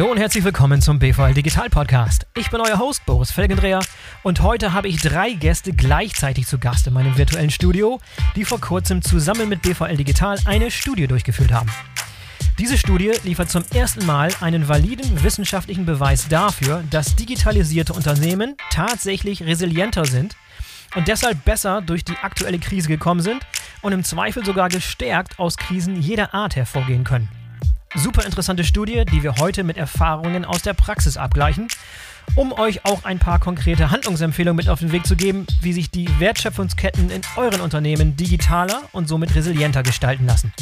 Hallo und herzlich willkommen zum BVL Digital Podcast. Ich bin euer Host Boris Felgendreher und heute habe ich drei Gäste gleichzeitig zu Gast in meinem virtuellen Studio, die vor kurzem zusammen mit BVL Digital eine Studie durchgeführt haben. Diese Studie liefert zum ersten Mal einen validen wissenschaftlichen Beweis dafür, dass digitalisierte Unternehmen tatsächlich resilienter sind und deshalb besser durch die aktuelle Krise gekommen sind und im Zweifel sogar gestärkt aus Krisen jeder Art hervorgehen können. Super interessante Studie, die wir heute mit Erfahrungen aus der Praxis abgleichen, um euch auch ein paar konkrete Handlungsempfehlungen mit auf den Weg zu geben, wie sich die Wertschöpfungsketten in euren Unternehmen digitaler und somit resilienter gestalten lassen.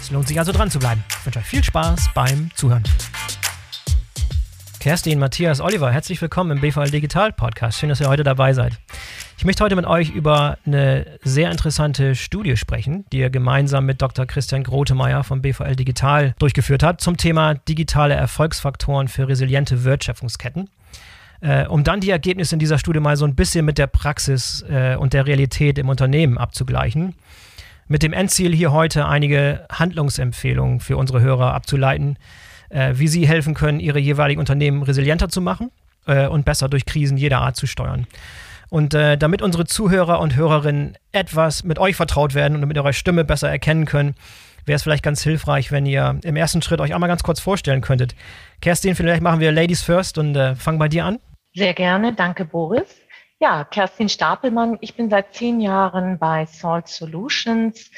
Es lohnt sich also dran zu bleiben. Ich wünsche euch viel Spaß beim Zuhören. Kerstin, Matthias, Oliver, herzlich willkommen im BVL Digital Podcast. Schön, dass ihr heute dabei seid. Ich möchte heute mit euch über eine sehr interessante Studie sprechen, die ihr gemeinsam mit Dr. Christian Grotemeyer vom BVL Digital durchgeführt hat zum Thema digitale Erfolgsfaktoren für resiliente Wertschöpfungsketten. Äh, um dann die Ergebnisse in dieser Studie mal so ein bisschen mit der Praxis äh, und der Realität im Unternehmen abzugleichen. Mit dem Endziel hier heute einige Handlungsempfehlungen für unsere Hörer abzuleiten, äh, wie sie helfen können, ihre jeweiligen Unternehmen resilienter zu machen äh, und besser durch Krisen jeder Art zu steuern. Und äh, damit unsere Zuhörer und Hörerinnen etwas mit euch vertraut werden und mit eurer Stimme besser erkennen können, wäre es vielleicht ganz hilfreich, wenn ihr im ersten Schritt euch einmal ganz kurz vorstellen könntet. Kerstin, vielleicht machen wir Ladies First und äh, fangen bei dir an. Sehr gerne, danke Boris. Ja, Kerstin Stapelmann, ich bin seit zehn Jahren bei Salt Solutions,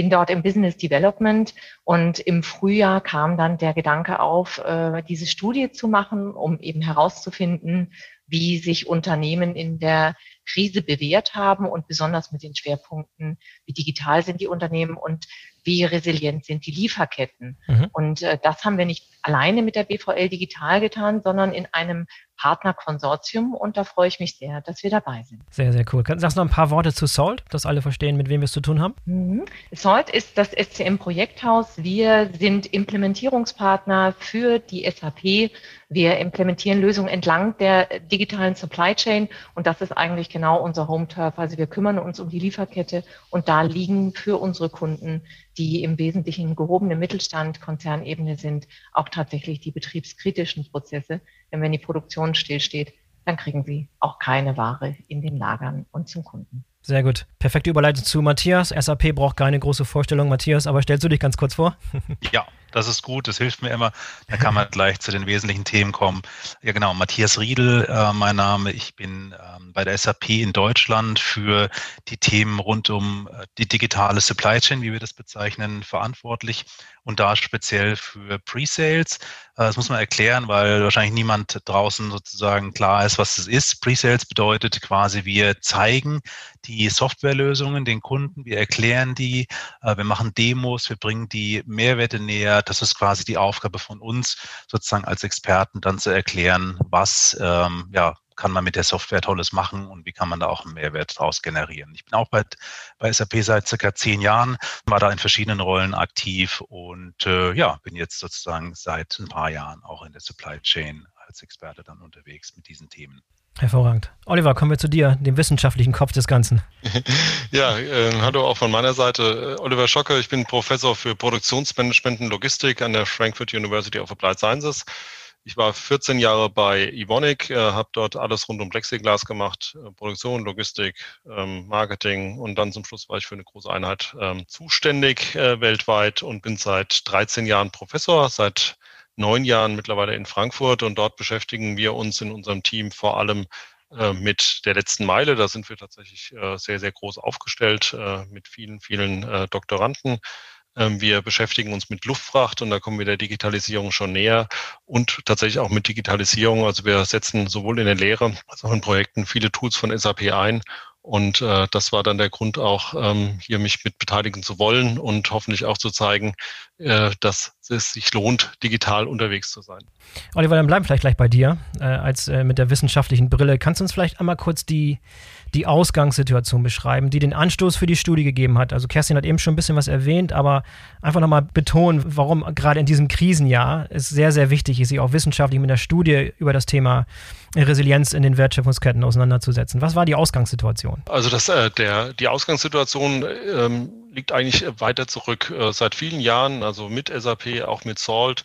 bin dort im Business Development und im Frühjahr kam dann der Gedanke auf, äh, diese Studie zu machen, um eben herauszufinden, wie sich Unternehmen in der Krise bewährt haben und besonders mit den Schwerpunkten, wie digital sind die Unternehmen und wie resilient sind die Lieferketten. Mhm. Und äh, das haben wir nicht alleine mit der BVL digital getan, sondern in einem Partnerkonsortium und da freue ich mich sehr, dass wir dabei sind. Sehr, sehr cool. Sagst du noch ein paar Worte zu Salt, dass alle verstehen, mit wem wir es zu tun haben? Mhm. Salt ist das SCM-Projekthaus. Wir sind Implementierungspartner für die SAP. Wir implementieren Lösungen entlang der digitalen Supply Chain und das ist eigentlich genau unser Home-Turf. Also wir kümmern uns um die Lieferkette und da liegen für unsere Kunden, die im Wesentlichen gehobene Mittelstand, Konzernebene sind, auch tatsächlich die betriebskritischen Prozesse. Denn wenn die Produktion stillsteht, dann kriegen sie auch keine Ware in den Lagern und zum Kunden. Sehr gut. Perfekte Überleitung zu Matthias. SAP braucht keine große Vorstellung, Matthias, aber stellst du dich ganz kurz vor? ja, das ist gut, das hilft mir immer. Da kann man gleich zu den wesentlichen Themen kommen. Ja, genau. Matthias Riedel, äh, mein Name. Ich bin ähm, bei der SAP in Deutschland für die Themen rund um äh, die digitale Supply Chain, wie wir das bezeichnen, verantwortlich und da speziell für Pre-Sales. Äh, das muss man erklären, weil wahrscheinlich niemand draußen sozusagen klar ist, was das ist. Pre-Sales bedeutet quasi, wir zeigen die Softwarelösungen den Kunden, wir erklären die, äh, wir machen Demos, wir bringen die Mehrwerte näher. Das ist quasi die Aufgabe von uns, sozusagen als Experten dann zu erklären, was ähm, ja, kann man mit der Software Tolles machen und wie kann man da auch einen Mehrwert daraus generieren. Ich bin auch bei, bei SAP seit circa zehn Jahren, war da in verschiedenen Rollen aktiv und äh, ja, bin jetzt sozusagen seit ein paar Jahren auch in der Supply Chain als Experte dann unterwegs mit diesen Themen. Hervorragend. Oliver, kommen wir zu dir, dem wissenschaftlichen Kopf des Ganzen. ja, äh, hallo auch von meiner Seite. Äh, Oliver Schocker, ich bin Professor für Produktionsmanagement und Logistik an der Frankfurt University of Applied Sciences. Ich war 14 Jahre bei Evonik, äh, habe dort alles rund um Plexiglas gemacht, äh, Produktion, Logistik, ähm, Marketing und dann zum Schluss war ich für eine große Einheit ähm, zuständig äh, weltweit und bin seit 13 Jahren Professor, seit neun Jahren mittlerweile in Frankfurt und dort beschäftigen wir uns in unserem Team vor allem äh, mit der letzten Meile. Da sind wir tatsächlich äh, sehr, sehr groß aufgestellt äh, mit vielen, vielen Doktoranden ähm, wir beschäftigen uns mit Luftfracht und da kommen wir der Digitalisierung schon näher und tatsächlich auch mit Digitalisierung. Also wir setzen sowohl in der Lehre als auch in Projekten viele Tools von SAP ein und äh, das war dann der Grund auch, ähm, hier mich mit beteiligen zu wollen und hoffentlich auch zu zeigen, äh, dass es sich lohnt, digital unterwegs zu sein. Oliver, dann bleiben wir vielleicht gleich bei dir äh, als äh, mit der wissenschaftlichen Brille. Kannst du uns vielleicht einmal kurz die die Ausgangssituation beschreiben, die den Anstoß für die Studie gegeben hat. Also Kerstin hat eben schon ein bisschen was erwähnt, aber einfach nochmal betonen, warum gerade in diesem Krisenjahr es sehr, sehr wichtig ist, sich auch wissenschaftlich mit der Studie über das Thema Resilienz in den Wertschöpfungsketten auseinanderzusetzen. Was war die Ausgangssituation? Also das, äh, der, die Ausgangssituation ähm, liegt eigentlich weiter zurück. Äh, seit vielen Jahren, also mit SAP, auch mit Salt,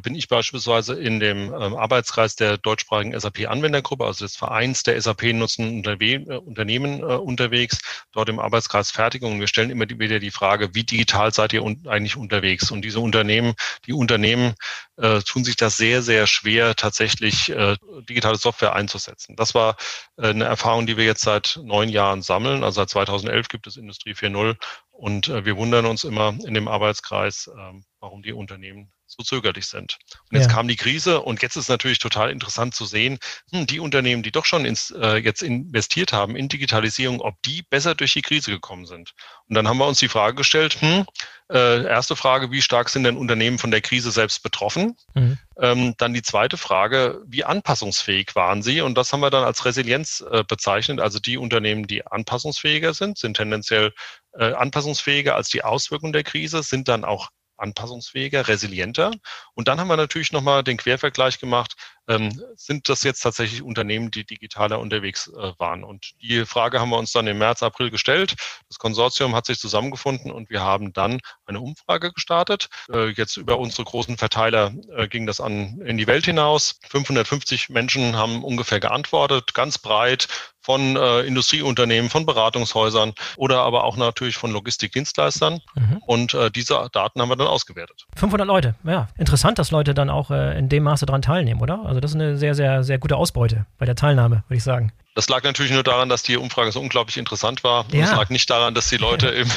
bin ich beispielsweise in dem ähm, Arbeitskreis der deutschsprachigen SAP-Anwendergruppe, also des Vereins der SAP-nutzenden äh, Unternehmen äh, unterwegs, dort im Arbeitskreis Fertigung. Und wir stellen immer wieder die Frage, wie digital seid ihr eigentlich unterwegs? Und diese Unternehmen, die Unternehmen äh, tun sich das sehr, sehr schwer, tatsächlich äh, digitale Software einzusetzen. Das war äh, eine Erfahrung, die wir jetzt seit neun Jahren sammeln. Also seit 2011 gibt es Industrie 4.0 und äh, wir wundern uns immer in dem Arbeitskreis, äh, warum die Unternehmen so zögerlich sind. Und jetzt ja. kam die Krise und jetzt ist natürlich total interessant zu sehen, hm, die Unternehmen, die doch schon ins, äh, jetzt investiert haben in Digitalisierung, ob die besser durch die Krise gekommen sind. Und dann haben wir uns die Frage gestellt, hm, äh, erste Frage, wie stark sind denn Unternehmen von der Krise selbst betroffen? Mhm. Ähm, dann die zweite Frage, wie anpassungsfähig waren sie? Und das haben wir dann als Resilienz äh, bezeichnet. Also die Unternehmen, die anpassungsfähiger sind, sind tendenziell äh, anpassungsfähiger als die Auswirkungen der Krise, sind dann auch anpassungsfähiger, resilienter. Und dann haben wir natürlich nochmal den Quervergleich gemacht, ähm, sind das jetzt tatsächlich Unternehmen, die digitaler unterwegs äh, waren? Und die Frage haben wir uns dann im März, April gestellt. Das Konsortium hat sich zusammengefunden und wir haben dann eine Umfrage gestartet. Äh, jetzt über unsere großen Verteiler äh, ging das an in die Welt hinaus. 550 Menschen haben ungefähr geantwortet, ganz breit von äh, Industrieunternehmen, von Beratungshäusern oder aber auch natürlich von Logistikdienstleistern. Mhm. Und äh, diese Daten haben wir dann ausgewertet. 500 Leute, ja. Interessant, dass Leute dann auch äh, in dem Maße daran teilnehmen, oder? Also das ist eine sehr, sehr, sehr gute Ausbeute bei der Teilnahme, würde ich sagen. Das lag natürlich nur daran, dass die Umfrage so unglaublich interessant war. Ja. Es lag nicht daran, dass die Leute im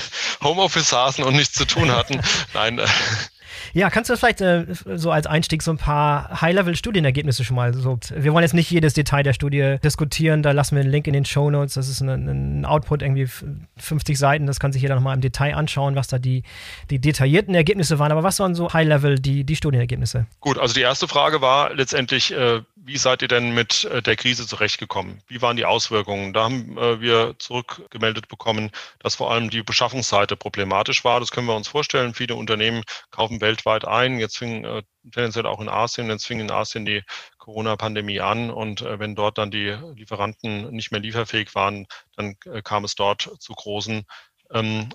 Homeoffice saßen und nichts zu tun hatten. Nein, äh, ja, kannst du vielleicht äh, so als Einstieg so ein paar High-Level-Studienergebnisse schon mal so. Wir wollen jetzt nicht jedes Detail der Studie diskutieren, da lassen wir einen Link in den Show Notes. Das ist ein, ein Output, irgendwie 50 Seiten, das kann sich jeder nochmal im Detail anschauen, was da die, die detaillierten Ergebnisse waren. Aber was waren so High-Level die, die Studienergebnisse? Gut, also die erste Frage war letztendlich, äh, wie seid ihr denn mit äh, der Krise zurechtgekommen? Wie waren die Auswirkungen? Da haben äh, wir zurückgemeldet bekommen, dass vor allem die Beschaffungsseite problematisch war. Das können wir uns vorstellen. Viele Unternehmen kaufen weltweit ein. Jetzt fing äh, tendenziell auch in Asien, jetzt fing in Asien die Corona-Pandemie an und wenn dort dann die Lieferanten nicht mehr lieferfähig waren, dann kam es dort zu großen ähm,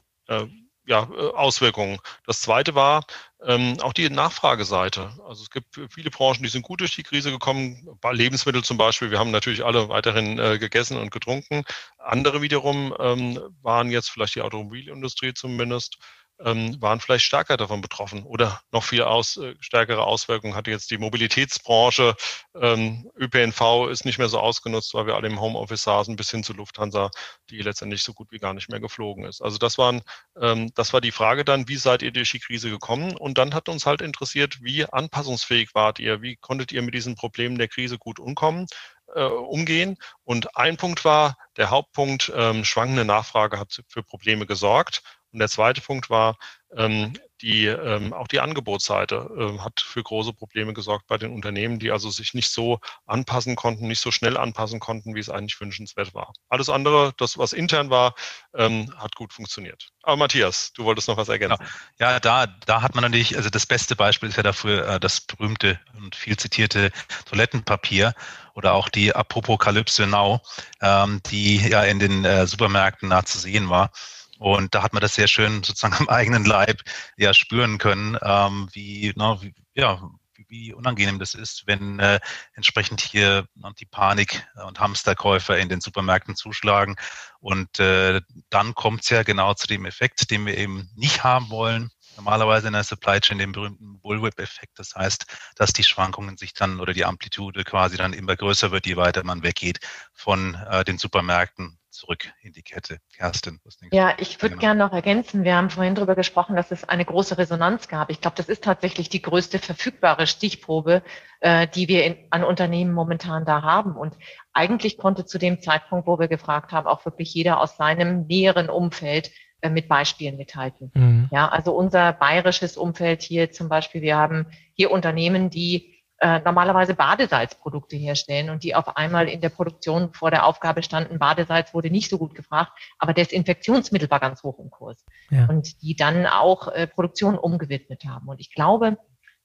ja, äh, Auswirkungen. Das zweite war ähm, auch die Nachfrageseite. Also es gibt viele Branchen, die sind gut durch die Krise gekommen. Lebensmittel zum Beispiel, wir haben natürlich alle weiterhin äh, gegessen und getrunken. Andere wiederum ähm, waren jetzt vielleicht die Automobilindustrie zumindest ähm, waren vielleicht stärker davon betroffen oder noch viel aus, äh, stärkere Auswirkungen hatte jetzt die Mobilitätsbranche. Ähm, ÖPNV ist nicht mehr so ausgenutzt, weil wir alle im Homeoffice saßen, bis hin zu Lufthansa, die letztendlich so gut wie gar nicht mehr geflogen ist. Also das waren, ähm, das war die Frage dann, wie seid ihr durch die Krise gekommen? Und dann hat uns halt interessiert, wie anpassungsfähig wart ihr? Wie konntet ihr mit diesen Problemen der Krise gut umkommen? Äh, umgehen. Und ein Punkt war, der Hauptpunkt, ähm, schwankende Nachfrage hat für Probleme gesorgt. Und der zweite Punkt war, ähm, die, ähm, auch die Angebotsseite äh, hat für große Probleme gesorgt bei den Unternehmen, die also sich nicht so anpassen konnten, nicht so schnell anpassen konnten, wie es eigentlich wünschenswert war. Alles andere, das was intern war, ähm, hat gut funktioniert. Aber Matthias, du wolltest noch was ergänzen. Ja, ja da, da hat man natürlich, also das beste Beispiel ist ja dafür äh, das berühmte und viel zitierte Toilettenpapier oder auch die Apokalypse Now, ähm, die ja in den äh, Supermärkten nah zu sehen war. Und da hat man das sehr schön sozusagen am eigenen Leib ja spüren können, ähm, wie, na, wie, ja, wie unangenehm das ist, wenn äh, entsprechend hier die Panik und Hamsterkäufer in den Supermärkten zuschlagen. Und äh, dann kommt es ja genau zu dem Effekt, den wir eben nicht haben wollen. Normalerweise in der Supply Chain den berühmten Bullwhip-Effekt. Das heißt, dass die Schwankungen sich dann oder die Amplitude quasi dann immer größer wird, je weiter man weggeht von äh, den Supermärkten zurück in die Kette. Kerstin, was denkst ja, du? Ja, ich würde genau. gerne noch ergänzen. Wir haben vorhin darüber gesprochen, dass es eine große Resonanz gab. Ich glaube, das ist tatsächlich die größte verfügbare Stichprobe, äh, die wir in, an Unternehmen momentan da haben. Und eigentlich konnte zu dem Zeitpunkt, wo wir gefragt haben, auch wirklich jeder aus seinem näheren Umfeld äh, mit Beispielen mithalten. Mhm. Ja, also unser bayerisches Umfeld hier zum Beispiel, wir haben hier Unternehmen, die äh, normalerweise Badesalzprodukte herstellen und die auf einmal in der Produktion vor der Aufgabe standen, Badesalz wurde nicht so gut gefragt, aber Desinfektionsmittel war ganz hoch im Kurs. Ja. Und die dann auch äh, Produktion umgewidmet haben. Und ich glaube,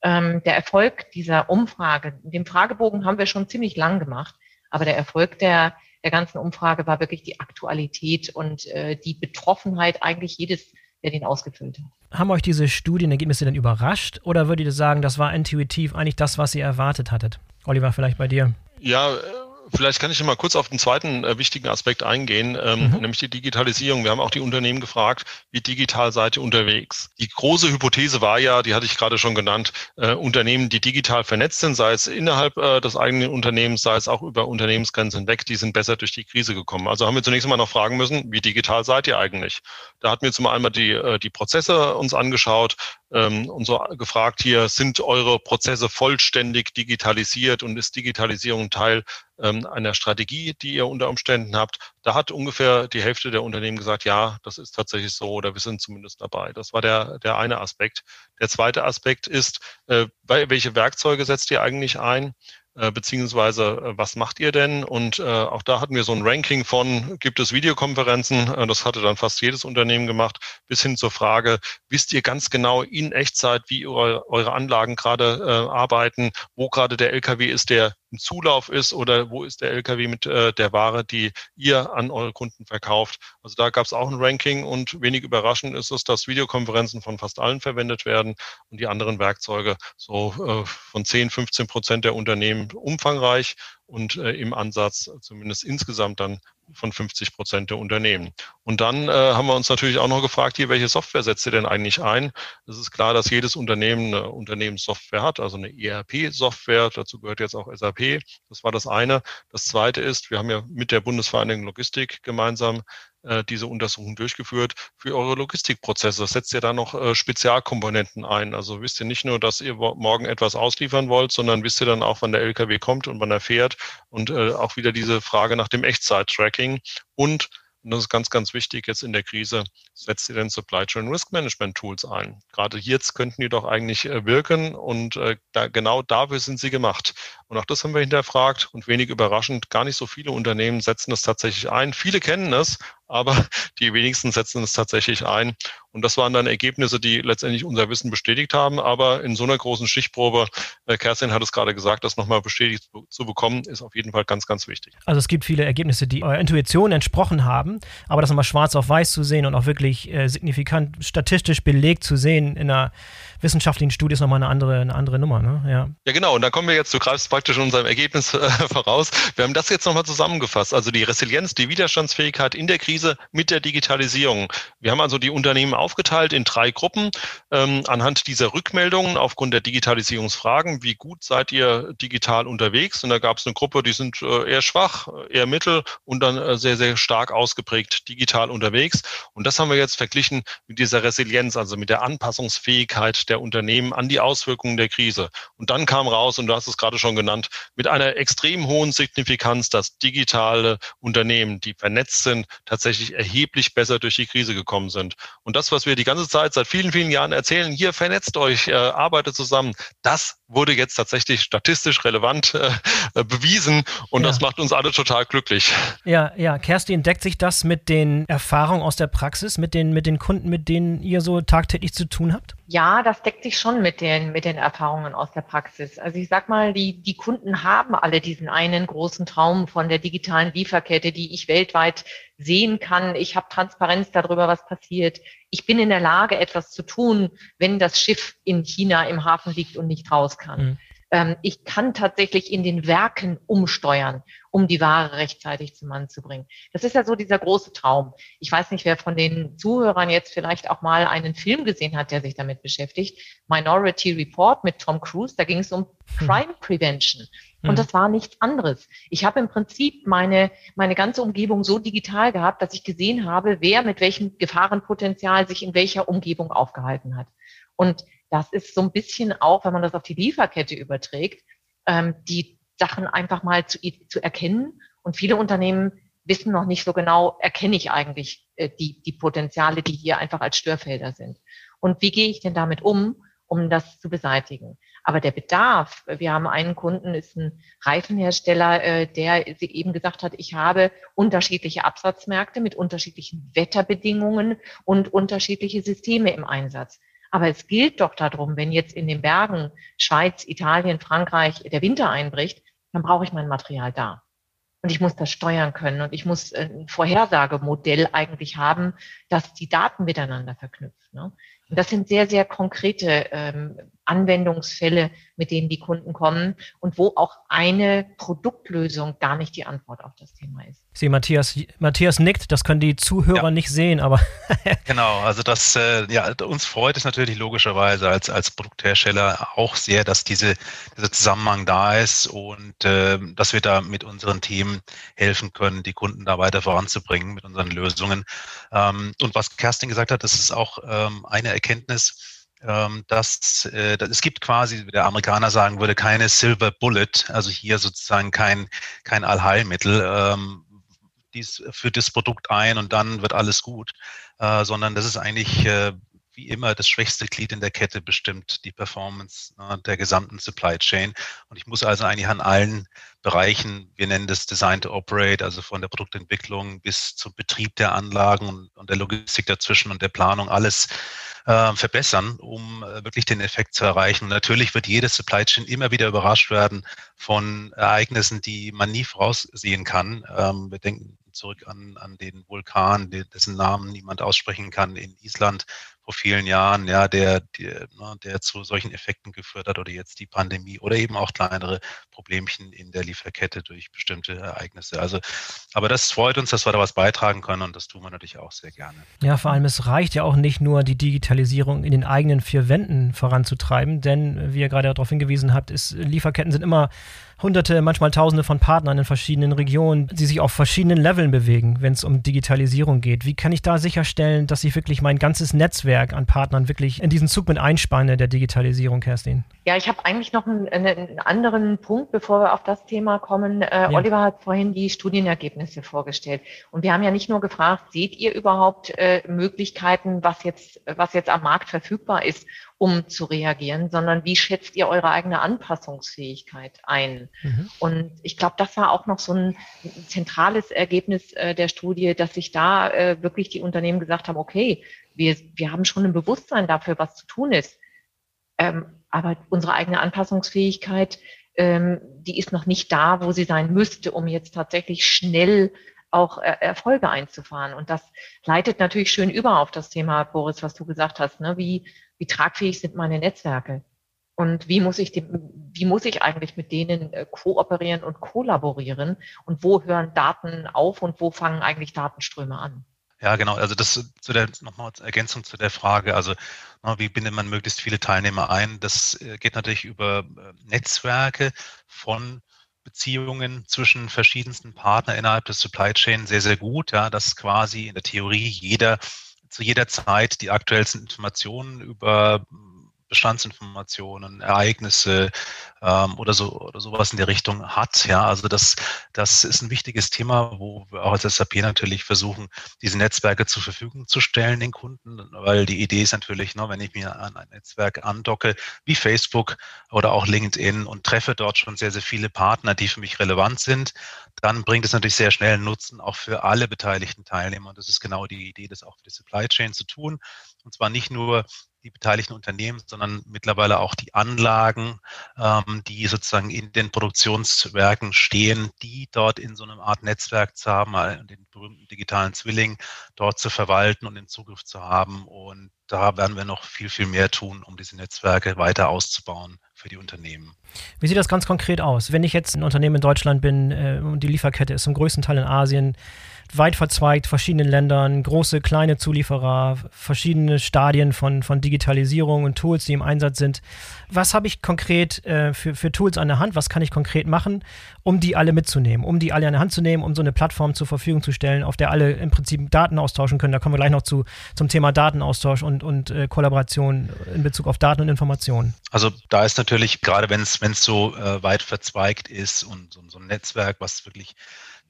ähm, der Erfolg dieser Umfrage, den Fragebogen haben wir schon ziemlich lang gemacht, aber der Erfolg der, der ganzen Umfrage war wirklich die Aktualität und äh, die Betroffenheit eigentlich jedes der den ausgefüllt hat. Haben euch diese Studienergebnisse denn überrascht oder würdet ihr sagen, das war intuitiv eigentlich das, was ihr erwartet hattet? Oliver, vielleicht bei dir. Ja, Vielleicht kann ich mal kurz auf den zweiten äh, wichtigen Aspekt eingehen, ähm, mhm. nämlich die Digitalisierung. Wir haben auch die Unternehmen gefragt, wie digital seid ihr unterwegs? Die große Hypothese war ja, die hatte ich gerade schon genannt, äh, Unternehmen, die digital vernetzt sind, sei es innerhalb äh, des eigenen Unternehmens, sei es auch über Unternehmensgrenzen hinweg, die sind besser durch die Krise gekommen. Also haben wir zunächst einmal noch fragen müssen, wie digital seid ihr eigentlich? Da hatten wir zum einen die, äh, die Prozesse uns angeschaut, ähm, und so gefragt hier, sind eure Prozesse vollständig digitalisiert und ist Digitalisierung Teil ähm, einer Strategie, die ihr unter Umständen habt? Da hat ungefähr die Hälfte der Unternehmen gesagt, ja, das ist tatsächlich so oder wir sind zumindest dabei. Das war der, der eine Aspekt. Der zweite Aspekt ist, äh, welche Werkzeuge setzt ihr eigentlich ein? Äh, beziehungsweise äh, was macht ihr denn? Und äh, auch da hatten wir so ein Ranking von, gibt es Videokonferenzen? Äh, das hatte dann fast jedes Unternehmen gemacht, bis hin zur Frage, wisst ihr ganz genau in Echtzeit, wie eure, eure Anlagen gerade äh, arbeiten, wo gerade der LKW ist, der ein Zulauf ist oder wo ist der LKW mit äh, der Ware, die ihr an eure Kunden verkauft. Also da gab es auch ein Ranking und wenig überraschend ist es, dass Videokonferenzen von fast allen verwendet werden und die anderen Werkzeuge so äh, von 10, 15 Prozent der Unternehmen umfangreich und äh, im Ansatz zumindest insgesamt dann von 50 Prozent der Unternehmen. Und dann äh, haben wir uns natürlich auch noch gefragt, hier, welche Software setzt ihr denn eigentlich ein? Es ist klar, dass jedes Unternehmen eine Unternehmenssoftware hat, also eine ERP-Software. Dazu gehört jetzt auch SAP. Das war das eine. Das zweite ist, wir haben ja mit der Bundesvereinigung Logistik gemeinsam äh, diese Untersuchung durchgeführt. Für eure Logistikprozesse setzt ihr da noch äh, Spezialkomponenten ein. Also wisst ihr nicht nur, dass ihr morgen etwas ausliefern wollt, sondern wisst ihr dann auch, wann der LKW kommt und wann er fährt und äh, auch wieder diese Frage nach dem Echtzeit-Tracking und und das ist ganz, ganz wichtig jetzt in der Krise, setzt ihr denn Supply Chain Risk Management Tools ein. Gerade jetzt könnten die doch eigentlich wirken und da, genau dafür sind sie gemacht. Und auch das haben wir hinterfragt und wenig überraschend, gar nicht so viele Unternehmen setzen das tatsächlich ein. Viele kennen es, aber die wenigsten setzen es tatsächlich ein. Und das waren dann Ergebnisse, die letztendlich unser Wissen bestätigt haben. Aber in so einer großen Stichprobe, äh, Kerstin hat es gerade gesagt, das nochmal bestätigt zu bekommen, ist auf jeden Fall ganz, ganz wichtig. Also es gibt viele Ergebnisse, die eurer Intuition entsprochen haben, aber das nochmal schwarz auf weiß zu sehen und auch wirklich äh, signifikant statistisch belegt zu sehen in einer wissenschaftlichen Studie ist nochmal eine andere, eine andere Nummer. Ne? Ja. ja, genau. Und da kommen wir jetzt, du greifst praktisch in unserem Ergebnis äh, voraus. Wir haben das jetzt nochmal zusammengefasst. Also die Resilienz, die Widerstandsfähigkeit in der Krise mit der Digitalisierung. Wir haben also die Unternehmen aufgeteilt in drei Gruppen ähm, anhand dieser Rückmeldungen aufgrund der Digitalisierungsfragen. Wie gut seid ihr digital unterwegs? Und da gab es eine Gruppe, die sind äh, eher schwach, eher mittel und dann äh, sehr, sehr stark ausgeprägt digital unterwegs. Und das haben wir jetzt verglichen mit dieser Resilienz, also mit der Anpassungsfähigkeit der Unternehmen an die Auswirkungen der Krise. Und dann kam raus, und du hast es gerade schon genannt, mit einer extrem hohen Signifikanz, dass digitale Unternehmen, die vernetzt sind, tatsächlich erheblich besser durch die Krise gekommen sind. Und das, was wir die ganze Zeit seit vielen, vielen Jahren erzählen, hier vernetzt euch, äh, arbeitet zusammen, das wurde jetzt tatsächlich statistisch relevant äh, äh, bewiesen und ja. das macht uns alle total glücklich. Ja, ja, Kerstin, deckt sich das mit den Erfahrungen aus der Praxis, mit den, mit den Kunden, mit denen ihr so tagtäglich zu tun habt? Ja, das deckt sich schon mit den, mit den Erfahrungen aus der Praxis. Also ich sag mal, die, die Kunden haben alle diesen einen großen Traum von der digitalen Lieferkette, die ich weltweit sehen kann. Ich habe Transparenz darüber, was passiert. Ich bin in der Lage, etwas zu tun, wenn das Schiff in China im Hafen liegt und nicht raus kann. Mhm. Ähm, ich kann tatsächlich in den Werken umsteuern, um die Ware rechtzeitig zum Mann zu bringen. Das ist ja so dieser große Traum. Ich weiß nicht, wer von den Zuhörern jetzt vielleicht auch mal einen Film gesehen hat, der sich damit beschäftigt. Minority Report mit Tom Cruise. Da ging es um hm. Crime Prevention. Und hm. das war nichts anderes. Ich habe im Prinzip meine, meine ganze Umgebung so digital gehabt, dass ich gesehen habe, wer mit welchem Gefahrenpotenzial sich in welcher Umgebung aufgehalten hat. Und das ist so ein bisschen auch, wenn man das auf die Lieferkette überträgt, ähm, die Sachen einfach mal zu, zu erkennen. Und viele Unternehmen wissen noch nicht so genau, erkenne ich eigentlich äh, die, die Potenziale, die hier einfach als Störfelder sind. Und wie gehe ich denn damit um, um das zu beseitigen? Aber der Bedarf, wir haben einen Kunden, ist ein Reifenhersteller, äh, der eben gesagt hat, ich habe unterschiedliche Absatzmärkte mit unterschiedlichen Wetterbedingungen und unterschiedliche Systeme im Einsatz. Aber es gilt doch darum, wenn jetzt in den Bergen Schweiz, Italien, Frankreich der Winter einbricht, dann brauche ich mein Material da. Und ich muss das steuern können und ich muss ein Vorhersagemodell eigentlich haben, das die Daten miteinander verknüpft. Ne? Und das sind sehr, sehr konkrete ähm, Anwendungsfälle, mit denen die Kunden kommen und wo auch eine Produktlösung gar nicht die Antwort auf das Thema ist. Sie, Matthias, Matthias nickt, das können die Zuhörer ja. nicht sehen, aber. genau, also das, äh, ja, uns freut es natürlich logischerweise als, als Produkthersteller auch sehr, dass diese, dieser Zusammenhang da ist und äh, dass wir da mit unseren Themen helfen können, die Kunden da weiter voranzubringen mit unseren Lösungen. Ähm, und was Kerstin gesagt hat, das ist auch ähm, eine Erkenntnis, dass, äh, dass es gibt quasi, wie der Amerikaner sagen würde, keine Silver Bullet, also hier sozusagen kein, kein Allheilmittel. Ähm, dies führt das Produkt ein und dann wird alles gut, äh, sondern das ist eigentlich äh, wie immer das schwächste Glied in der Kette bestimmt die Performance äh, der gesamten Supply Chain. Und ich muss also eigentlich an allen Bereichen, wir nennen das Design to Operate, also von der Produktentwicklung bis zum Betrieb der Anlagen und der Logistik dazwischen und der Planung, alles äh, verbessern, um äh, wirklich den Effekt zu erreichen. Und natürlich wird jede Supply Chain immer wieder überrascht werden von Ereignissen, die man nie voraussehen kann. Ähm, wir denken zurück an, an den Vulkan, dessen Namen niemand aussprechen kann in Island, vor vielen Jahren, ja, der, der, ne, der zu solchen Effekten geführt hat oder jetzt die Pandemie oder eben auch kleinere Problemchen in der Lieferkette durch bestimmte Ereignisse. Also, aber das freut uns, dass wir da was beitragen können und das tun wir natürlich auch sehr gerne. Ja, vor allem, es reicht ja auch nicht nur, die Digitalisierung in den eigenen vier Wänden voranzutreiben, denn wie ihr gerade darauf hingewiesen habt, ist, Lieferketten sind immer hunderte, manchmal tausende von Partnern in verschiedenen Regionen, die sich auf verschiedenen Leveln bewegen, wenn es um Digitalisierung geht. Wie kann ich da sicherstellen, dass ich wirklich mein ganzes Netzwerk an Partnern wirklich in diesen Zug mit einspanne der Digitalisierung, Kerstin? Ja, ich habe eigentlich noch einen, einen, anderen Punkt, bevor wir auf das Thema kommen. Äh, ja. Oliver hat vorhin die Studienergebnisse vorgestellt. Und wir haben ja nicht nur gefragt, seht ihr überhaupt äh, Möglichkeiten, was jetzt, was jetzt am Markt verfügbar ist? um zu reagieren, sondern wie schätzt ihr eure eigene Anpassungsfähigkeit ein? Mhm. Und ich glaube, das war auch noch so ein zentrales Ergebnis äh, der Studie, dass sich da äh, wirklich die Unternehmen gesagt haben, okay, wir, wir haben schon ein Bewusstsein dafür, was zu tun ist. Ähm, aber unsere eigene Anpassungsfähigkeit, ähm, die ist noch nicht da, wo sie sein müsste, um jetzt tatsächlich schnell auch äh, Erfolge einzufahren. Und das leitet natürlich schön über auf das Thema, Boris, was du gesagt hast. Ne? Wie, wie tragfähig sind meine Netzwerke? Und wie muss ich, dem, wie muss ich eigentlich mit denen äh, kooperieren und kollaborieren? Und wo hören Daten auf und wo fangen eigentlich Datenströme an? Ja, genau. Also das zu der nochmal als Ergänzung zu der Frage. Also wie bindet man möglichst viele Teilnehmer ein? Das äh, geht natürlich über Netzwerke von Beziehungen zwischen verschiedensten Partnern innerhalb des Supply Chain sehr, sehr gut, ja, dass quasi in der Theorie jeder zu jeder Zeit die aktuellsten Informationen über Bestandsinformationen, Ereignisse ähm, oder so oder sowas in der Richtung hat. Ja, also das, das ist ein wichtiges Thema, wo wir auch als SAP natürlich versuchen, diese Netzwerke zur Verfügung zu stellen den Kunden, weil die Idee ist natürlich, ne, wenn ich mir an ein Netzwerk andocke, wie Facebook oder auch LinkedIn und treffe dort schon sehr, sehr viele Partner, die für mich relevant sind, dann bringt es natürlich sehr schnell Nutzen auch für alle beteiligten Teilnehmer. Und das ist genau die Idee, das auch für die Supply Chain zu tun. Und zwar nicht nur die beteiligten Unternehmen, sondern mittlerweile auch die Anlagen, ähm, die sozusagen in den Produktionswerken stehen, die dort in so einer Art Netzwerk zu haben, äh, den berühmten digitalen Zwilling dort zu verwalten und den Zugriff zu haben. Und da werden wir noch viel, viel mehr tun, um diese Netzwerke weiter auszubauen für die Unternehmen. Wie sieht das ganz konkret aus? Wenn ich jetzt ein Unternehmen in Deutschland bin äh, und die Lieferkette ist zum größten Teil in Asien, weit verzweigt, verschiedenen Ländern, große, kleine Zulieferer, verschiedene Stadien von, von Digitalisierung und Tools, die im Einsatz sind. Was habe ich konkret äh, für, für Tools an der Hand? Was kann ich konkret machen, um die alle mitzunehmen, um die alle an der Hand zu nehmen, um so eine Plattform zur Verfügung zu stellen, auf der alle im Prinzip Daten austauschen können? Da kommen wir gleich noch zu, zum Thema Datenaustausch und, und äh, Kollaboration in Bezug auf Daten und Informationen. Also da ist natürlich, gerade wenn es so äh, weit verzweigt ist und so, so ein Netzwerk, was wirklich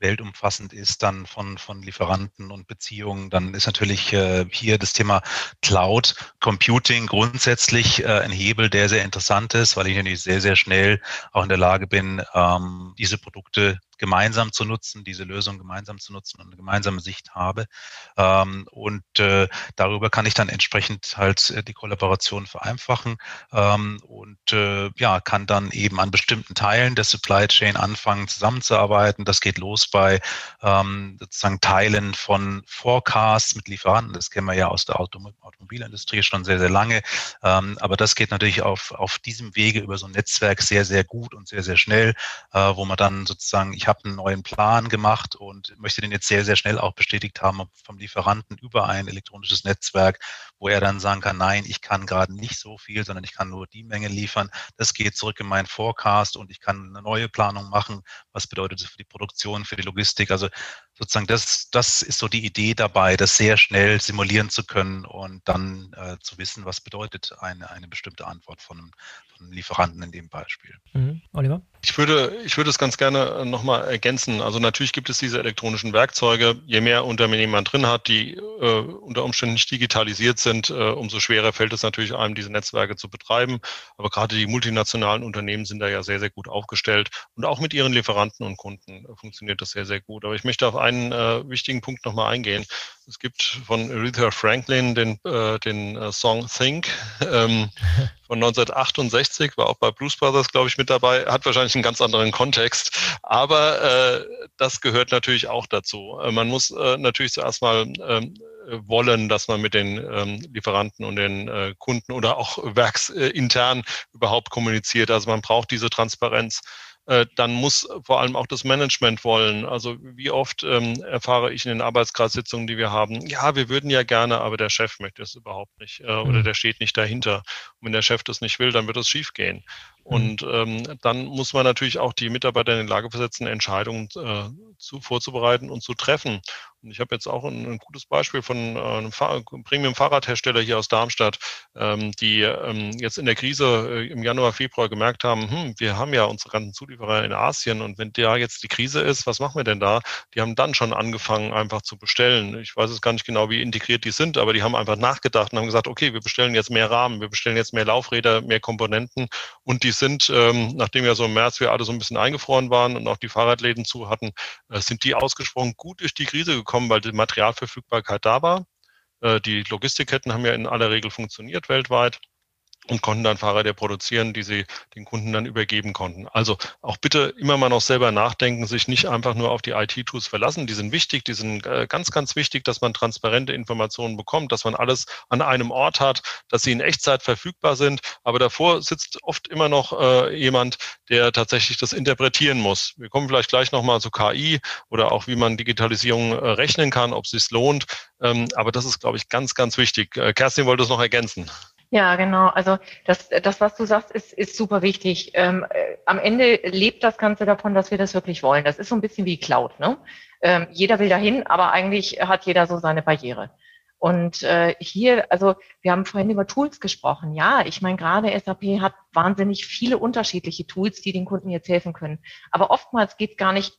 weltumfassend ist, dann von, von Lieferanten und Beziehungen, dann ist natürlich äh, hier das Thema Cloud Computing grundsätzlich äh, ein Hebel, der sehr interessant ist, weil ich natürlich sehr, sehr schnell auch in der Lage bin, ähm, diese Produkte gemeinsam zu nutzen, diese Lösung gemeinsam zu nutzen und eine gemeinsame Sicht habe. Ähm, und äh, darüber kann ich dann entsprechend halt äh, die Kollaboration vereinfachen ähm, und äh, ja, kann dann eben an bestimmten Teilen der Supply Chain anfangen zusammenzuarbeiten. Das geht los bei ähm, sozusagen Teilen von Forecasts mit Lieferanten. Das kennen wir ja aus der Autom Automobilindustrie schon sehr, sehr lange. Ähm, aber das geht natürlich auf, auf diesem Wege über so ein Netzwerk sehr, sehr gut und sehr, sehr schnell, äh, wo man dann sozusagen, ich habe einen neuen Plan gemacht und möchte den jetzt sehr, sehr schnell auch bestätigt haben vom Lieferanten über ein elektronisches Netzwerk, wo er dann sagen kann, nein, ich kann gerade nicht so viel, sondern ich kann nur die Menge liefern. Das geht zurück in meinen Forecast und ich kann eine neue Planung machen. Was bedeutet das für die Produktion, für die Logistik? Also sozusagen das, das ist so die Idee dabei, das sehr schnell simulieren zu können und dann äh, zu wissen, was bedeutet eine, eine bestimmte Antwort von einem, von einem Lieferanten in dem Beispiel. Mhm. Oliver? Ich würde, ich würde es ganz gerne äh, nochmal ergänzen. Also natürlich gibt es diese elektronischen Werkzeuge. Je mehr Unternehmen man drin hat, die äh, unter Umständen nicht digitalisiert sind, äh, umso schwerer fällt es natürlich einem, diese Netzwerke zu betreiben. Aber gerade die multinationalen Unternehmen sind da ja sehr, sehr gut aufgestellt. Und auch mit ihren Lieferanten und Kunden äh, funktioniert das sehr, sehr gut. Aber ich möchte auf einen äh, wichtigen Punkt nochmal eingehen. Es gibt von Aretha Franklin den, äh, den äh, Song Think ähm, von 1968, war auch bei Blues Brothers, glaube ich, mit dabei, hat wahrscheinlich einen ganz anderen Kontext, aber äh, das gehört natürlich auch dazu. Äh, man muss äh, natürlich zuerst mal ähm, wollen, dass man mit den ähm, Lieferanten und den äh, Kunden oder auch werksintern überhaupt kommuniziert. Also man braucht diese Transparenz. Äh, dann muss vor allem auch das Management wollen. Also wie oft ähm, erfahre ich in den Arbeitskreissitzungen, die wir haben, ja, wir würden ja gerne, aber der Chef möchte es überhaupt nicht äh, oder mhm. der steht nicht dahinter. Und wenn der Chef das nicht will, dann wird es schief gehen. Mhm. Und ähm, dann muss man natürlich auch die Mitarbeiter in die Lage versetzen, Entscheidungen äh, zu, vorzubereiten und zu treffen. Und ich habe jetzt auch ein, ein gutes Beispiel von äh, einem Fahr Premium-Fahrradhersteller hier aus Darmstadt, ähm, die ähm, jetzt in der Krise äh, im Januar, Februar gemerkt haben, hm, wir haben ja unsere ganzen Zulieferer in Asien und wenn da jetzt die Krise ist, was machen wir denn da? Die haben dann schon angefangen, einfach zu bestellen. Ich weiß es gar nicht genau, wie integriert die sind, aber die haben einfach nachgedacht und haben gesagt, okay, wir bestellen jetzt mehr Rahmen, wir bestellen jetzt mehr Laufräder, mehr Komponenten und die sind, ähm, nachdem ja so im März wir alle so ein bisschen eingefroren waren und auch die Fahrradläden zu hatten, äh, sind die ausgesprochen gut durch die Krise gekommen, weil die Materialverfügbarkeit da war. Äh, die Logistikketten haben ja in aller Regel funktioniert weltweit und konnten dann Fahrräder produzieren, die sie den Kunden dann übergeben konnten. Also auch bitte immer mal noch selber nachdenken, sich nicht einfach nur auf die IT-Tools verlassen. Die sind wichtig, die sind äh, ganz, ganz wichtig, dass man transparente Informationen bekommt, dass man alles an einem Ort hat, dass sie in Echtzeit verfügbar sind. Aber davor sitzt oft immer noch äh, jemand, der tatsächlich das interpretieren muss. Wir kommen vielleicht gleich nochmal zu KI oder auch wie man Digitalisierung äh, rechnen kann, ob es sich lohnt. Ähm, aber das ist, glaube ich, ganz, ganz wichtig. Äh, Kerstin wollte es noch ergänzen. Ja, genau. Also das, das was du sagst, ist, ist super wichtig. Ähm, äh, am Ende lebt das Ganze davon, dass wir das wirklich wollen. Das ist so ein bisschen wie Cloud. Ne? Ähm, jeder will dahin, aber eigentlich hat jeder so seine Barriere. Und äh, hier, also wir haben vorhin über Tools gesprochen. Ja, ich meine, gerade SAP hat wahnsinnig viele unterschiedliche Tools, die den Kunden jetzt helfen können. Aber oftmals geht es gar nicht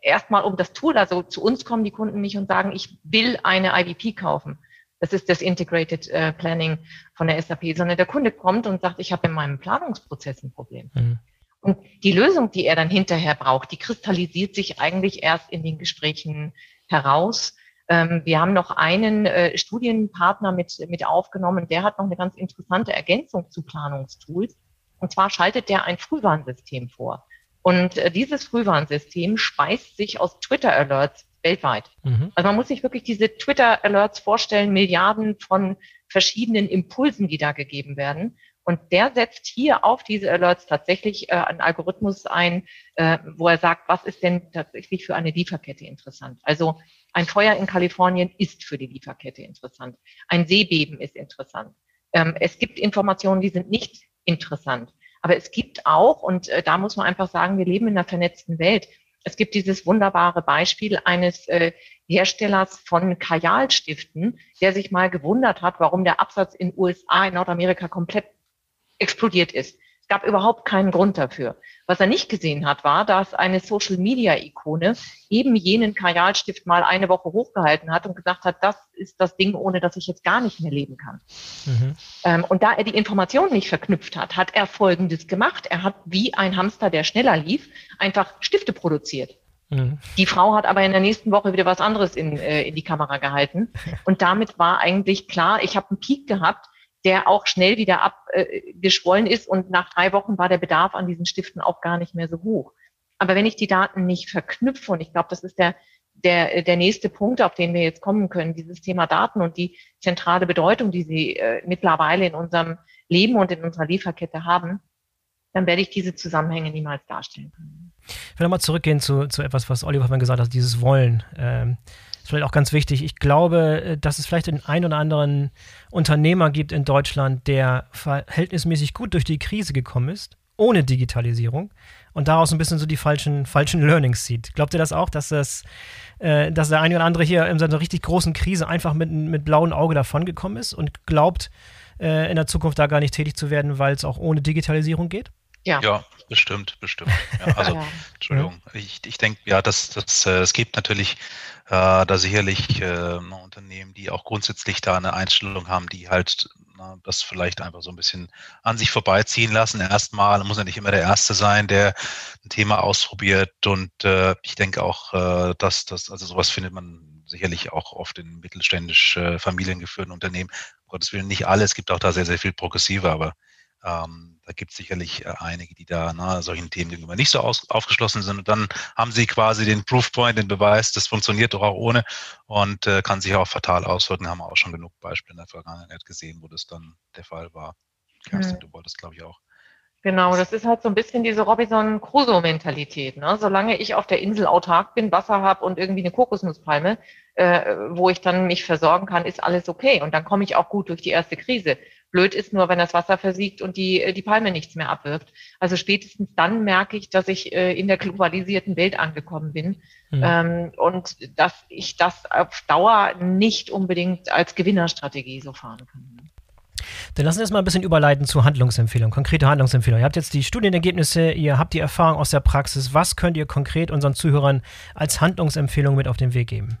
erstmal um das Tool. Also zu uns kommen die Kunden nicht und sagen, ich will eine IVP kaufen das ist das Integrated äh, Planning von der SAP, sondern der Kunde kommt und sagt, ich habe in meinem Planungsprozess ein Problem. Mhm. Und die Lösung, die er dann hinterher braucht, die kristallisiert sich eigentlich erst in den Gesprächen heraus. Ähm, wir haben noch einen äh, Studienpartner mit, mit aufgenommen, der hat noch eine ganz interessante Ergänzung zu Planungstools. Und zwar schaltet der ein Frühwarnsystem vor. Und äh, dieses Frühwarnsystem speist sich aus Twitter-Alerts weltweit. Mhm. Also man muss sich wirklich diese Twitter-Alerts vorstellen, Milliarden von verschiedenen Impulsen, die da gegeben werden. Und der setzt hier auf diese Alerts tatsächlich äh, einen Algorithmus ein, äh, wo er sagt, was ist denn tatsächlich für eine Lieferkette interessant. Also ein Feuer in Kalifornien ist für die Lieferkette interessant. Ein Seebeben ist interessant. Ähm, es gibt Informationen, die sind nicht interessant. Aber es gibt auch, und äh, da muss man einfach sagen, wir leben in einer vernetzten Welt. Es gibt dieses wunderbare Beispiel eines äh, Herstellers von Kajalstiften, der sich mal gewundert hat, warum der Absatz in USA, in Nordamerika komplett explodiert ist gab überhaupt keinen Grund dafür. Was er nicht gesehen hat, war, dass eine Social-Media-Ikone eben jenen Kajalstift mal eine Woche hochgehalten hat und gesagt hat, das ist das Ding, ohne das ich jetzt gar nicht mehr leben kann. Mhm. Ähm, und da er die Informationen nicht verknüpft hat, hat er Folgendes gemacht. Er hat wie ein Hamster, der schneller lief, einfach Stifte produziert. Mhm. Die Frau hat aber in der nächsten Woche wieder was anderes in, äh, in die Kamera gehalten. Und damit war eigentlich klar, ich habe einen Peak gehabt, der auch schnell wieder abgeschwollen ist und nach drei Wochen war der Bedarf an diesen Stiften auch gar nicht mehr so hoch. Aber wenn ich die Daten nicht verknüpfe, und ich glaube, das ist der, der, der nächste Punkt, auf den wir jetzt kommen können, dieses Thema Daten und die zentrale Bedeutung, die sie äh, mittlerweile in unserem Leben und in unserer Lieferkette haben, dann werde ich diese Zusammenhänge niemals darstellen können. Ich will nochmal zurückgehen zu, zu etwas, was Oliver vorhin gesagt hat, dieses Wollen. Ähm, ist vielleicht auch ganz wichtig. Ich glaube, äh, dass es vielleicht den einen oder anderen Unternehmer gibt in Deutschland, der verhältnismäßig gut durch die Krise gekommen ist, ohne Digitalisierung und daraus ein bisschen so die falschen, falschen Learnings sieht. Glaubt ihr das auch, dass das, äh, dass der eine oder andere hier in so einer richtig großen Krise einfach mit, mit blauem Auge davongekommen ist und glaubt, äh, in der Zukunft da gar nicht tätig zu werden, weil es auch ohne Digitalisierung geht? Ja. ja, bestimmt, bestimmt. Ja, also, ja. Entschuldigung. Ich, ich denke, ja, das, das, äh, es gibt natürlich äh, da sicherlich äh, Unternehmen, die auch grundsätzlich da eine Einstellung haben, die halt na, das vielleicht einfach so ein bisschen an sich vorbeiziehen lassen. Erstmal muss ja nicht immer der Erste sein, der ein Thema ausprobiert. Und äh, ich denke auch, äh, dass das, also sowas findet man sicherlich auch oft in mittelständisch äh, familiengeführten Unternehmen. Um Gottes Willen nicht alle, es gibt auch da sehr, sehr viel progressive, aber ähm, da gibt es sicherlich äh, einige, die da na, solchen Themen gegenüber nicht so aus, aufgeschlossen sind. Und dann haben sie quasi den Proofpoint, den Beweis, das funktioniert doch auch ohne und äh, kann sich auch fatal auswirken. Haben wir auch schon genug Beispiele in der Vergangenheit gesehen, wo das dann der Fall war. Kerstin, mhm. du wolltest, glaube ich, auch. Genau, das ist halt so ein bisschen diese Robinson Crusoe-Mentalität. Ne? Solange ich auf der Insel autark bin, Wasser habe und irgendwie eine Kokosnusspalme, äh, wo ich dann mich versorgen kann, ist alles okay. Und dann komme ich auch gut durch die erste Krise. Blöd ist nur, wenn das Wasser versiegt und die, äh, die Palme nichts mehr abwirft. Also spätestens dann merke ich, dass ich äh, in der globalisierten Welt angekommen bin mhm. ähm, und dass ich das auf Dauer nicht unbedingt als Gewinnerstrategie so fahren kann. Dann lassen wir uns mal ein bisschen überleiten zu Handlungsempfehlungen, konkrete Handlungsempfehlungen. Ihr habt jetzt die Studienergebnisse, ihr habt die Erfahrung aus der Praxis. Was könnt ihr konkret unseren Zuhörern als Handlungsempfehlung mit auf den Weg geben?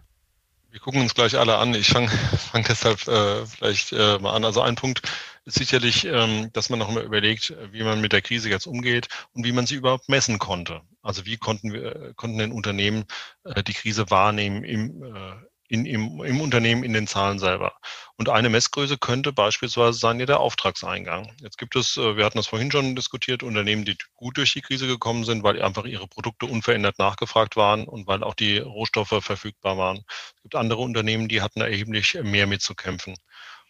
Wir gucken uns gleich alle an. Ich fange fang deshalb äh, vielleicht äh, mal an. Also ein Punkt ist sicherlich, ähm, dass man noch mal überlegt, wie man mit der Krise jetzt umgeht und wie man sie überhaupt messen konnte. Also wie konnten wir, konnten den Unternehmen äh, die Krise wahrnehmen im, äh, in, im, im Unternehmen in den Zahlen selber. Und eine Messgröße könnte beispielsweise sein ja der Auftragseingang. Jetzt gibt es, äh, wir hatten das vorhin schon diskutiert, Unternehmen, die gut durch die Krise gekommen sind, weil einfach ihre Produkte unverändert nachgefragt waren und weil auch die Rohstoffe verfügbar waren. Es gibt andere Unternehmen, die hatten erheblich mehr mitzukämpfen.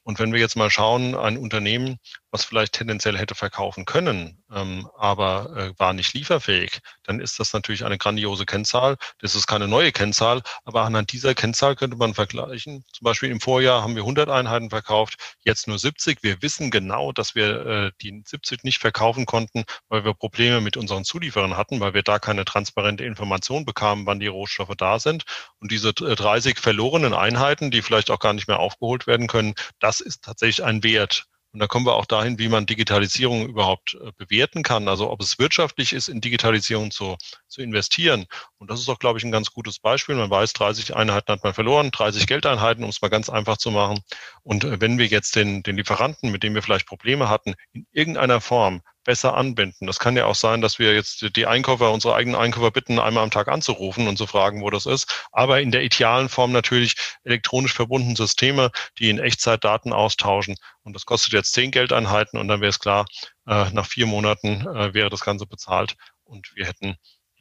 Und wenn wir jetzt mal schauen, ein Unternehmen, was vielleicht tendenziell hätte verkaufen können, ähm, aber äh, war nicht lieferfähig, dann ist das natürlich eine grandiose Kennzahl. Das ist keine neue Kennzahl, aber anhand dieser Kennzahl könnte man vergleichen. Zum Beispiel im Vorjahr haben wir 100 Einheiten verkauft, jetzt nur 70. Wir wissen genau, dass wir äh, die 70 nicht verkaufen konnten, weil wir Probleme mit unseren Zulieferern hatten, weil wir da keine transparente Information bekamen, wann die Rohstoffe da sind. Und diese 30 äh, verlorenen Einheiten, die vielleicht auch gar nicht mehr aufgeholt werden können, das ist tatsächlich ein Wert. Und da kommen wir auch dahin, wie man Digitalisierung überhaupt äh, bewerten kann. Also ob es wirtschaftlich ist, in Digitalisierung zu, zu investieren. Und das ist auch, glaube ich, ein ganz gutes Beispiel. Man weiß, 30 Einheiten hat man verloren, 30 Geldeinheiten, um es mal ganz einfach zu machen. Und äh, wenn wir jetzt den, den Lieferanten, mit dem wir vielleicht Probleme hatten, in irgendeiner Form besser anbinden. Das kann ja auch sein, dass wir jetzt die Einkäufer, unsere eigenen Einkäufer bitten, einmal am Tag anzurufen und zu fragen, wo das ist. Aber in der idealen Form natürlich elektronisch verbundene Systeme, die in Echtzeit Daten austauschen. Und das kostet jetzt zehn Geldeinheiten und dann wäre es klar, äh, nach vier Monaten äh, wäre das Ganze bezahlt und wir hätten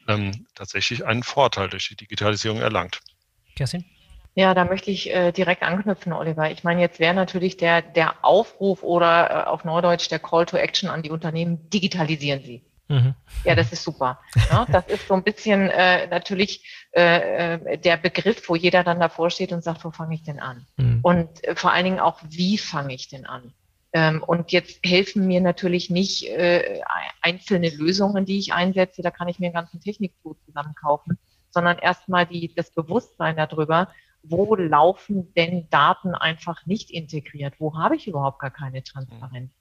ähm, tatsächlich einen Vorteil durch die Digitalisierung erlangt. Kerstin? Ja, da möchte ich äh, direkt anknüpfen, Oliver. Ich meine, jetzt wäre natürlich der, der Aufruf oder äh, auf Neudeutsch der Call to Action an die Unternehmen, digitalisieren Sie. Mhm. Ja, das ist super. Ja, das ist so ein bisschen äh, natürlich äh, äh, der Begriff, wo jeder dann davor steht und sagt, wo fange ich denn an? Mhm. Und äh, vor allen Dingen auch, wie fange ich denn an? Ähm, und jetzt helfen mir natürlich nicht äh, einzelne Lösungen, die ich einsetze. Da kann ich mir einen ganzen Techniktool zusammenkaufen, sondern erstmal die, das Bewusstsein darüber, wo laufen denn Daten einfach nicht integriert? Wo habe ich überhaupt gar keine Transparenz?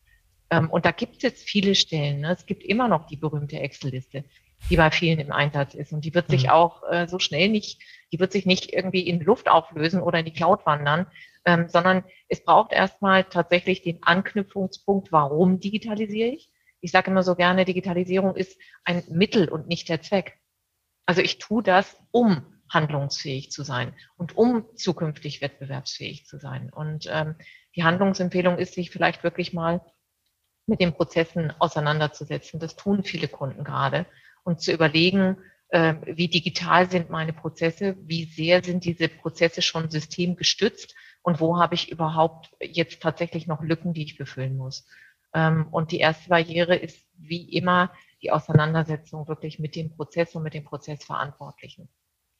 Ähm, und da gibt es jetzt viele Stellen. Ne? Es gibt immer noch die berühmte Excel-Liste, die bei vielen im Einsatz ist. Und die wird sich mhm. auch äh, so schnell nicht, die wird sich nicht irgendwie in Luft auflösen oder in die Cloud wandern, ähm, sondern es braucht erstmal tatsächlich den Anknüpfungspunkt, warum digitalisiere ich? Ich sage immer so gerne, Digitalisierung ist ein Mittel und nicht der Zweck. Also ich tue das, um handlungsfähig zu sein und um zukünftig wettbewerbsfähig zu sein. Und ähm, die Handlungsempfehlung ist, sich vielleicht wirklich mal mit den Prozessen auseinanderzusetzen. Das tun viele Kunden gerade. Und zu überlegen, äh, wie digital sind meine Prozesse, wie sehr sind diese Prozesse schon systemgestützt und wo habe ich überhaupt jetzt tatsächlich noch Lücken, die ich befüllen muss. Ähm, und die erste Barriere ist wie immer die Auseinandersetzung wirklich mit dem Prozess und mit den Prozessverantwortlichen.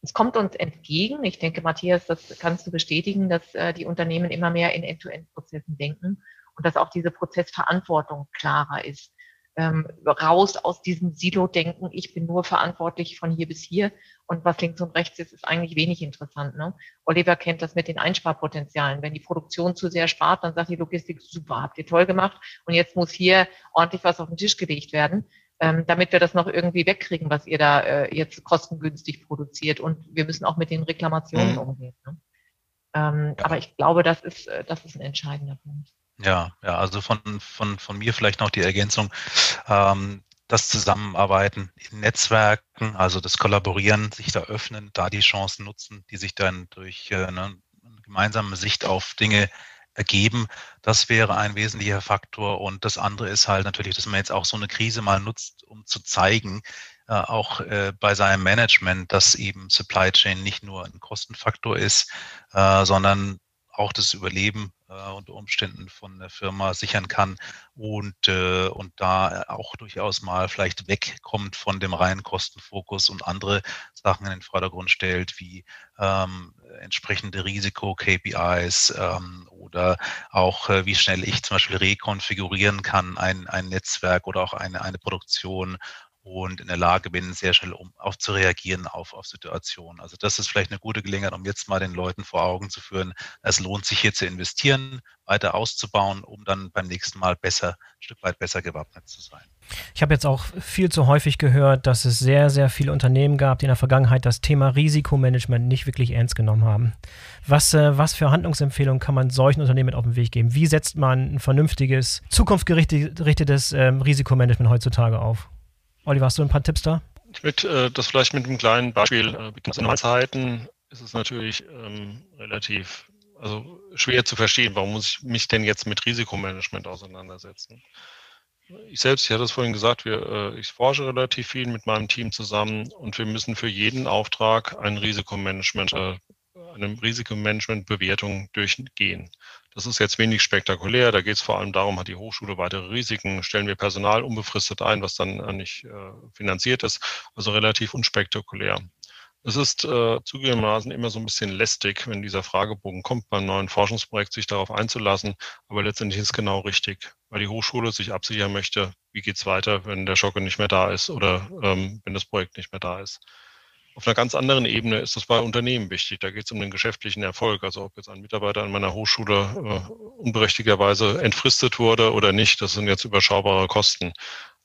Es kommt uns entgegen. Ich denke, Matthias, das kannst du bestätigen, dass äh, die Unternehmen immer mehr in End-to-End-Prozessen denken und dass auch diese Prozessverantwortung klarer ist. Ähm, raus aus diesem Silo-Denken, ich bin nur verantwortlich von hier bis hier und was links und rechts ist, ist eigentlich wenig interessant. Ne? Oliver kennt das mit den Einsparpotenzialen. Wenn die Produktion zu sehr spart, dann sagt die Logistik, super, habt ihr toll gemacht und jetzt muss hier ordentlich was auf den Tisch gelegt werden ähm, damit wir das noch irgendwie wegkriegen, was ihr da äh, jetzt kostengünstig produziert. Und wir müssen auch mit den Reklamationen mhm. umgehen. Ne? Ähm, ja. Aber ich glaube, das ist, äh, das ist ein entscheidender Punkt. Ja, ja, also von, von, von mir vielleicht noch die Ergänzung. Ähm, das Zusammenarbeiten in Netzwerken, also das Kollaborieren, sich da öffnen, da die Chancen nutzen, die sich dann durch äh, eine gemeinsame Sicht auf Dinge ergeben. Das wäre ein wesentlicher Faktor. Und das andere ist halt natürlich, dass man jetzt auch so eine Krise mal nutzt, um zu zeigen, äh, auch äh, bei seinem Management, dass eben Supply Chain nicht nur ein Kostenfaktor ist, äh, sondern auch das Überleben äh, unter Umständen von der Firma sichern kann und, äh, und da auch durchaus mal vielleicht wegkommt von dem reinen Kostenfokus und andere Sachen in den Vordergrund stellt, wie ähm, entsprechende Risiko-KPIs ähm, oder auch äh, wie schnell ich zum Beispiel rekonfigurieren kann, ein, ein Netzwerk oder auch eine, eine Produktion und in der Lage bin, sehr schnell um, auf zu reagieren auf, auf Situationen. Also das ist vielleicht eine gute Gelegenheit, um jetzt mal den Leuten vor Augen zu führen, es lohnt sich hier zu investieren, weiter auszubauen, um dann beim nächsten Mal besser, ein Stück weit besser gewappnet zu sein. Ich habe jetzt auch viel zu häufig gehört, dass es sehr, sehr viele Unternehmen gab, die in der Vergangenheit das Thema Risikomanagement nicht wirklich ernst genommen haben. Was, äh, was für Handlungsempfehlungen kann man solchen Unternehmen mit auf den Weg geben? Wie setzt man ein vernünftiges, zukunftsgerichtetes ähm, Risikomanagement heutzutage auf? Oliver, hast du ein paar Tipps da? Ich möchte äh, das vielleicht mit einem kleinen Beispiel äh, beginnen. In Zeiten ist es natürlich ähm, relativ also schwer zu verstehen, warum muss ich mich denn jetzt mit Risikomanagement auseinandersetzen. Ich selbst, ich hatte es vorhin gesagt, wir, äh, ich forsche relativ viel mit meinem Team zusammen und wir müssen für jeden Auftrag ein Risikomanagement, äh, eine Risikomanagementbewertung durchgehen. Das ist jetzt wenig spektakulär. Da geht es vor allem darum, hat die Hochschule weitere Risiken, stellen wir Personal unbefristet ein, was dann äh, nicht äh, finanziert ist. Also relativ unspektakulär. Es ist äh, zugegebenermaßen immer so ein bisschen lästig, wenn dieser Fragebogen kommt, beim neuen Forschungsprojekt sich darauf einzulassen. Aber letztendlich ist es genau richtig, weil die Hochschule sich absichern möchte, wie geht's weiter, wenn der Schocke nicht mehr da ist oder ähm, wenn das Projekt nicht mehr da ist. Auf einer ganz anderen Ebene ist das bei Unternehmen wichtig. Da geht es um den geschäftlichen Erfolg. Also ob jetzt ein Mitarbeiter an meiner Hochschule äh, unberechtigterweise entfristet wurde oder nicht, das sind jetzt überschaubare Kosten.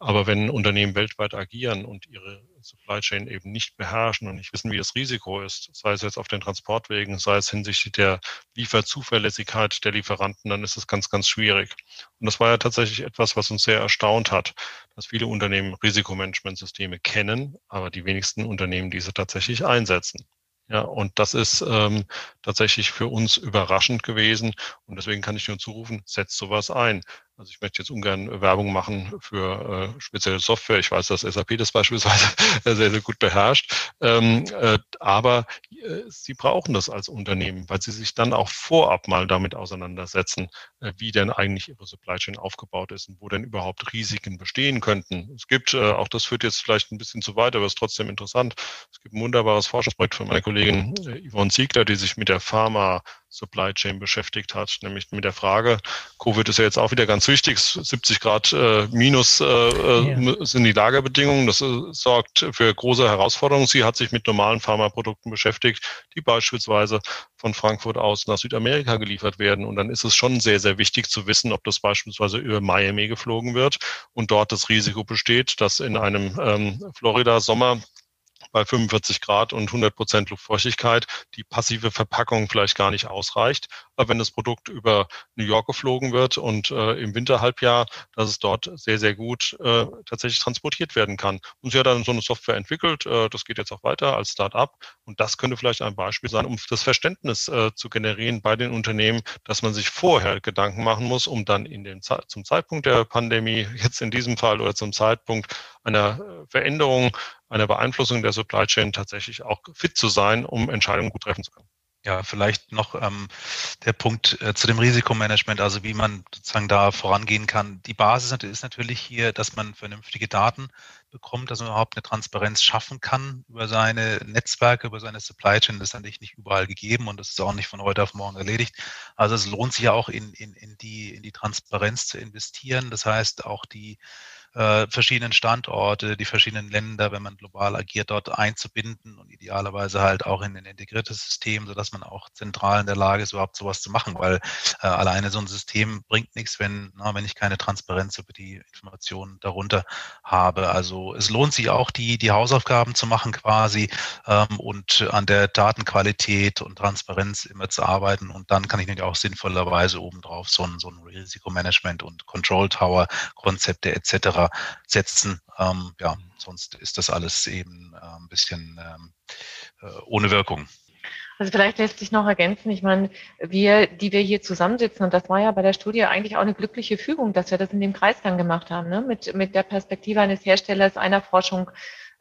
Aber wenn Unternehmen weltweit agieren und ihre Supply Chain eben nicht beherrschen und nicht wissen, wie das Risiko ist, sei es jetzt auf den Transportwegen, sei es hinsichtlich der Lieferzuverlässigkeit der Lieferanten, dann ist es ganz, ganz schwierig. Und das war ja tatsächlich etwas, was uns sehr erstaunt hat, dass viele Unternehmen Risikomanagementsysteme kennen, aber die wenigsten Unternehmen diese tatsächlich einsetzen. Ja, und das ist ähm, tatsächlich für uns überraschend gewesen. Und deswegen kann ich nur zurufen, setzt sowas ein. Also ich möchte jetzt ungern Werbung machen für äh, spezielle Software. Ich weiß, dass SAP das beispielsweise sehr, sehr gut beherrscht. Ähm, äh, aber äh, sie brauchen das als Unternehmen, weil sie sich dann auch vorab mal damit auseinandersetzen, äh, wie denn eigentlich ihre Supply Chain aufgebaut ist und wo denn überhaupt Risiken bestehen könnten. Es gibt, äh, auch das führt jetzt vielleicht ein bisschen zu weit, aber ist trotzdem interessant. Es gibt ein wunderbares Forschungsprojekt von meiner Kollegin äh, Yvonne Ziegler, die sich mit der Pharma Supply Chain beschäftigt hat, nämlich mit der Frage, Covid ist ja jetzt auch wieder ganz wichtig, 70 Grad äh, minus äh, äh, ja. sind die Lagerbedingungen, das äh, sorgt für große Herausforderungen. Sie hat sich mit normalen Pharmaprodukten beschäftigt, die beispielsweise von Frankfurt aus nach Südamerika geliefert werden. Und dann ist es schon sehr, sehr wichtig zu wissen, ob das beispielsweise über Miami geflogen wird und dort das Risiko besteht, dass in einem ähm, Florida-Sommer bei 45 Grad und 100 Prozent Luftfeuchtigkeit die passive Verpackung vielleicht gar nicht ausreicht. Aber wenn das Produkt über New York geflogen wird und äh, im Winterhalbjahr, dass es dort sehr, sehr gut äh, tatsächlich transportiert werden kann. Und sie hat dann so eine Software entwickelt. Äh, das geht jetzt auch weiter als Start-up. Und das könnte vielleicht ein Beispiel sein, um das Verständnis äh, zu generieren bei den Unternehmen, dass man sich vorher Gedanken machen muss, um dann in den, zum Zeitpunkt der Pandemie, jetzt in diesem Fall oder zum Zeitpunkt einer Veränderung, einer Beeinflussung der Supply Chain tatsächlich auch fit zu sein, um Entscheidungen gut treffen zu können. Ja, vielleicht noch ähm, der Punkt äh, zu dem Risikomanagement, also wie man sozusagen da vorangehen kann. Die Basis ist natürlich hier, dass man vernünftige Daten bekommt, dass man überhaupt eine Transparenz schaffen kann über seine Netzwerke, über seine Supply Chain. Das ist natürlich nicht überall gegeben und das ist auch nicht von heute auf morgen erledigt. Also es lohnt sich ja auch in, in, in, die, in die Transparenz zu investieren. Das heißt, auch die äh, verschiedenen Standorte, die verschiedenen Länder, wenn man global agiert, dort einzubinden und idealerweise halt auch in ein integriertes System, sodass man auch zentral in der Lage ist, überhaupt sowas zu machen, weil äh, alleine so ein System bringt nichts, wenn, na, wenn ich keine Transparenz über die Informationen darunter habe. Also es lohnt sich auch, die, die Hausaufgaben zu machen quasi ähm, und an der Datenqualität und Transparenz immer zu arbeiten. Und dann kann ich natürlich auch sinnvollerweise obendrauf so ein, so ein Risikomanagement und Control Tower Konzepte etc setzen. Ähm, ja, sonst ist das alles eben äh, ein bisschen ähm, äh, ohne Wirkung. Also vielleicht lässt sich noch ergänzen, ich meine, wir, die wir hier zusammensitzen, und das war ja bei der Studie eigentlich auch eine glückliche Fügung, dass wir das in dem Kreis dann gemacht haben, ne? mit, mit der Perspektive eines Herstellers, einer Forschung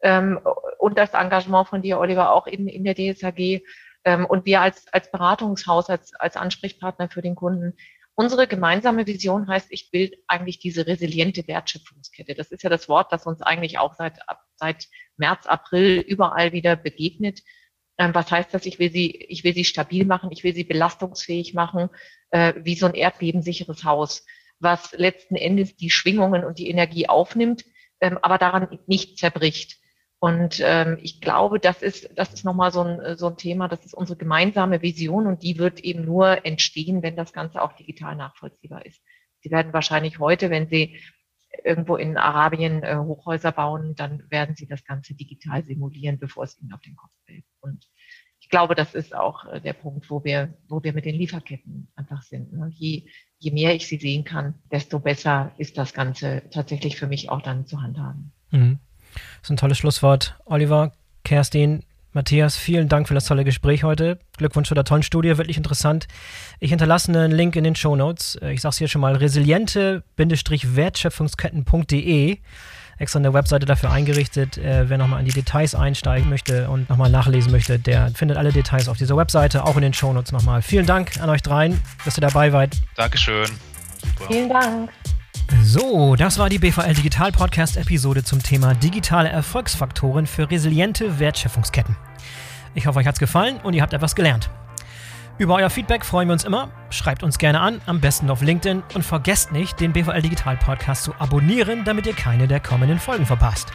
ähm, und das Engagement von dir, Oliver, auch in, in der DSAG ähm, und wir als, als Beratungshaus, als, als Ansprechpartner für den Kunden Unsere gemeinsame Vision heißt, ich will eigentlich diese resiliente Wertschöpfungskette. Das ist ja das Wort, das uns eigentlich auch seit, seit März, April überall wieder begegnet. Ähm, was heißt das? Ich will sie, ich will sie stabil machen, ich will sie belastungsfähig machen, äh, wie so ein erdbebensicheres Haus, was letzten Endes die Schwingungen und die Energie aufnimmt, ähm, aber daran nicht zerbricht. Und ähm, ich glaube, das ist, das ist nochmal so ein, so ein Thema, das ist unsere gemeinsame Vision und die wird eben nur entstehen, wenn das Ganze auch digital nachvollziehbar ist. Sie werden wahrscheinlich heute, wenn Sie irgendwo in Arabien äh, Hochhäuser bauen, dann werden Sie das Ganze digital simulieren, bevor es Ihnen auf den Kopf fällt. Und ich glaube, das ist auch äh, der Punkt, wo wir, wo wir mit den Lieferketten einfach sind. Ne? Je, je mehr ich sie sehen kann, desto besser ist das Ganze tatsächlich für mich auch dann zu handhaben. Mhm. Das ist ein tolles Schlusswort. Oliver, Kerstin, Matthias, vielen Dank für das tolle Gespräch heute. Glückwunsch zu der tollen Studie, wirklich interessant. Ich hinterlasse einen Link in den Show Notes. Ich sage es hier schon mal: resiliente-wertschöpfungsketten.de. Extra eine Webseite dafür eingerichtet. Äh, wer nochmal in die Details einsteigen möchte und nochmal nachlesen möchte, der findet alle Details auf dieser Webseite, auch in den Show Notes nochmal. Vielen Dank an euch dreien, dass ihr dabei wart. Dankeschön. Super. Vielen Dank. So, das war die BVL Digital Podcast Episode zum Thema digitale Erfolgsfaktoren für resiliente Wertschöpfungsketten. Ich hoffe, euch hat's gefallen und ihr habt etwas gelernt. Über euer Feedback freuen wir uns immer. Schreibt uns gerne an, am besten auf LinkedIn und vergesst nicht, den BVL Digital Podcast zu abonnieren, damit ihr keine der kommenden Folgen verpasst.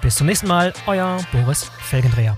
Bis zum nächsten Mal, euer Boris Felgendreher.